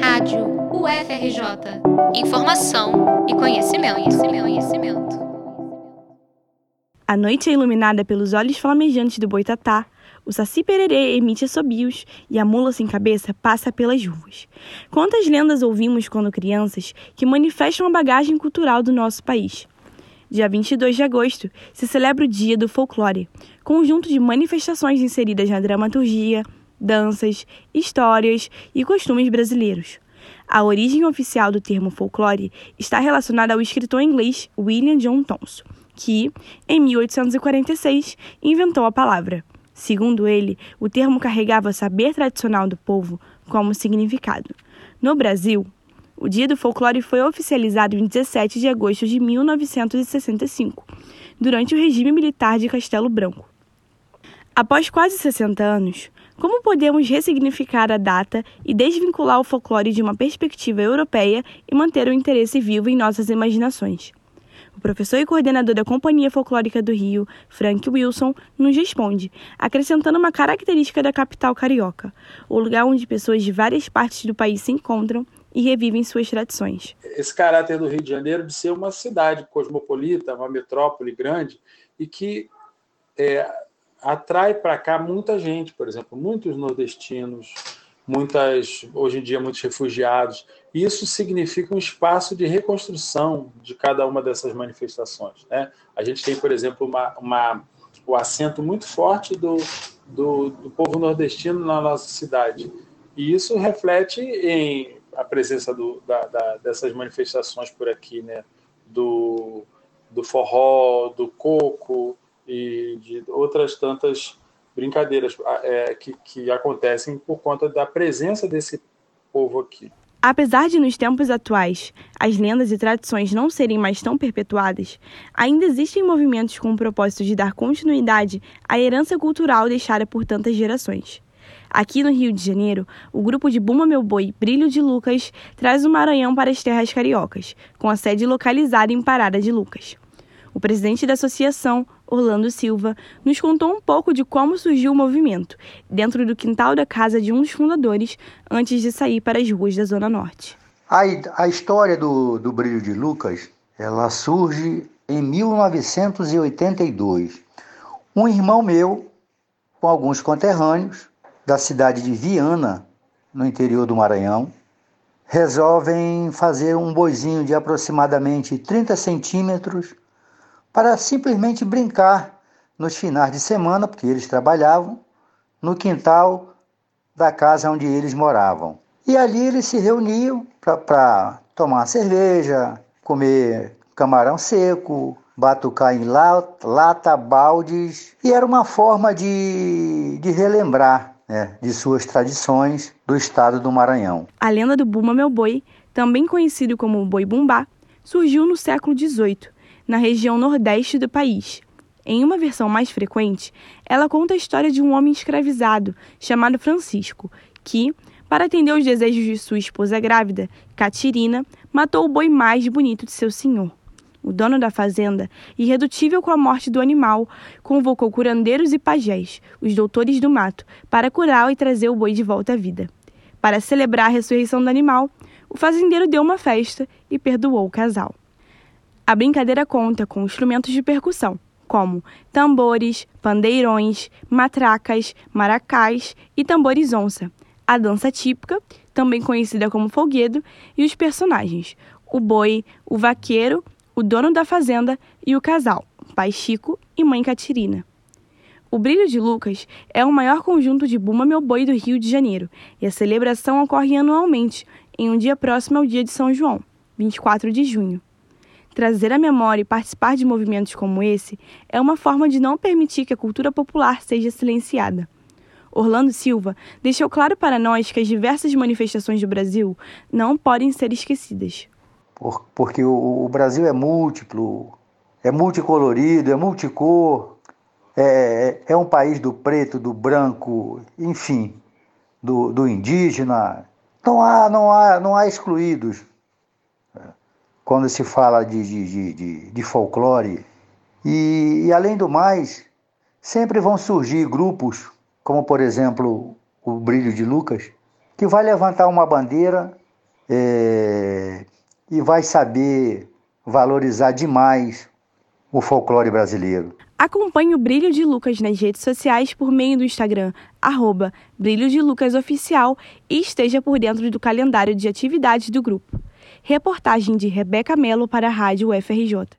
Rádio UFRJ. Informação e conhecimento, conhecimento, conhecimento. A noite é iluminada pelos olhos flamejantes do boitatá, o saci pererê emite assobios e a mula sem cabeça passa pelas ruas. Quantas lendas ouvimos quando crianças que manifestam a bagagem cultural do nosso país? Dia 22 de agosto se celebra o Dia do Folclore, conjunto de manifestações inseridas na dramaturgia, danças, histórias e costumes brasileiros. A origem oficial do termo folclore está relacionada ao escritor inglês William John Thomson, que, em 1846, inventou a palavra. Segundo ele, o termo carregava saber tradicional do povo como significado. No Brasil, o Dia do Folclore foi oficializado em 17 de agosto de 1965, durante o regime militar de Castelo Branco. Após quase 60 anos, como podemos ressignificar a data e desvincular o folclore de uma perspectiva europeia e manter o interesse vivo em nossas imaginações? O professor e coordenador da Companhia Folclórica do Rio, Frank Wilson, nos responde, acrescentando uma característica da capital carioca, o lugar onde pessoas de várias partes do país se encontram e revivem suas tradições. Esse caráter do Rio de Janeiro de ser uma cidade cosmopolita, uma metrópole grande e que é, atrai para cá muita gente, por exemplo, muitos nordestinos, muitas hoje em dia muitos refugiados. Isso significa um espaço de reconstrução de cada uma dessas manifestações. Né? A gente tem, por exemplo, uma, uma o acento muito forte do, do, do povo nordestino na nossa cidade. E isso reflete em a presença do, da, da, dessas manifestações por aqui, né? Do, do forró, do coco e de outras tantas brincadeiras é, que, que acontecem por conta da presença desse povo aqui. Apesar de, nos tempos atuais, as lendas e tradições não serem mais tão perpetuadas, ainda existem movimentos com o propósito de dar continuidade à herança cultural deixada por tantas gerações. Aqui no Rio de Janeiro, o grupo de Buma Meu Boi Brilho de Lucas traz o Maranhão para as terras cariocas, com a sede localizada em Parada de Lucas. O presidente da associação, Orlando Silva, nos contou um pouco de como surgiu o movimento, dentro do quintal da casa de um dos fundadores, antes de sair para as ruas da Zona Norte. A, a história do, do Brilho de Lucas ela surge em 1982. Um irmão meu, com alguns conterrâneos, da cidade de Viana, no interior do Maranhão, resolvem fazer um boizinho de aproximadamente 30 centímetros para simplesmente brincar nos finais de semana, porque eles trabalhavam, no quintal da casa onde eles moravam. E ali eles se reuniam para tomar cerveja, comer camarão seco, batucar em lata, baldes, e era uma forma de, de relembrar né, de suas tradições do estado do Maranhão. A lenda do Buma Meu Boi, também conhecido como Boi Bumbá, surgiu no século XVIII, na região nordeste do país. Em uma versão mais frequente, ela conta a história de um homem escravizado chamado Francisco, que, para atender aos desejos de sua esposa grávida, Catirina, matou o boi mais bonito de seu senhor o dono da fazenda, irredutível com a morte do animal, convocou curandeiros e pajés, os doutores do mato, para curá-lo e trazer o boi de volta à vida. Para celebrar a ressurreição do animal, o fazendeiro deu uma festa e perdoou o casal. A brincadeira conta com instrumentos de percussão, como tambores, pandeirões, matracas, maracás e tambores onça, a dança típica, também conhecida como folguedo, e os personagens, o boi, o vaqueiro o dono da fazenda e o casal, pai Chico e mãe Catirina. O Brilho de Lucas é o maior conjunto de Buma Meu Boi do Rio de Janeiro e a celebração ocorre anualmente, em um dia próximo ao dia de São João, 24 de junho. Trazer a memória e participar de movimentos como esse é uma forma de não permitir que a cultura popular seja silenciada. Orlando Silva deixou claro para nós que as diversas manifestações do Brasil não podem ser esquecidas por, porque o, Brasil é múltiplo, é multicolorido, é multicor, é, é, é um país do preto, do branco, enfim, do, do indígena. Não há, não, há, não há excluídos quando se fala de, de, de, de folclore. E, e, além do mais, sempre vão surgir grupos, como por exemplo o Brilho de Lucas, que vai levantar uma bandeira é, e vai saber valorizar demais o folclore brasileiro. Acompanhe o Brilho de Lucas nas redes sociais por meio do Instagram, arroba Brilho de Lucas Oficial e esteja por dentro do calendário de atividades do grupo. Reportagem de Rebeca Melo para a Rádio UFRJ.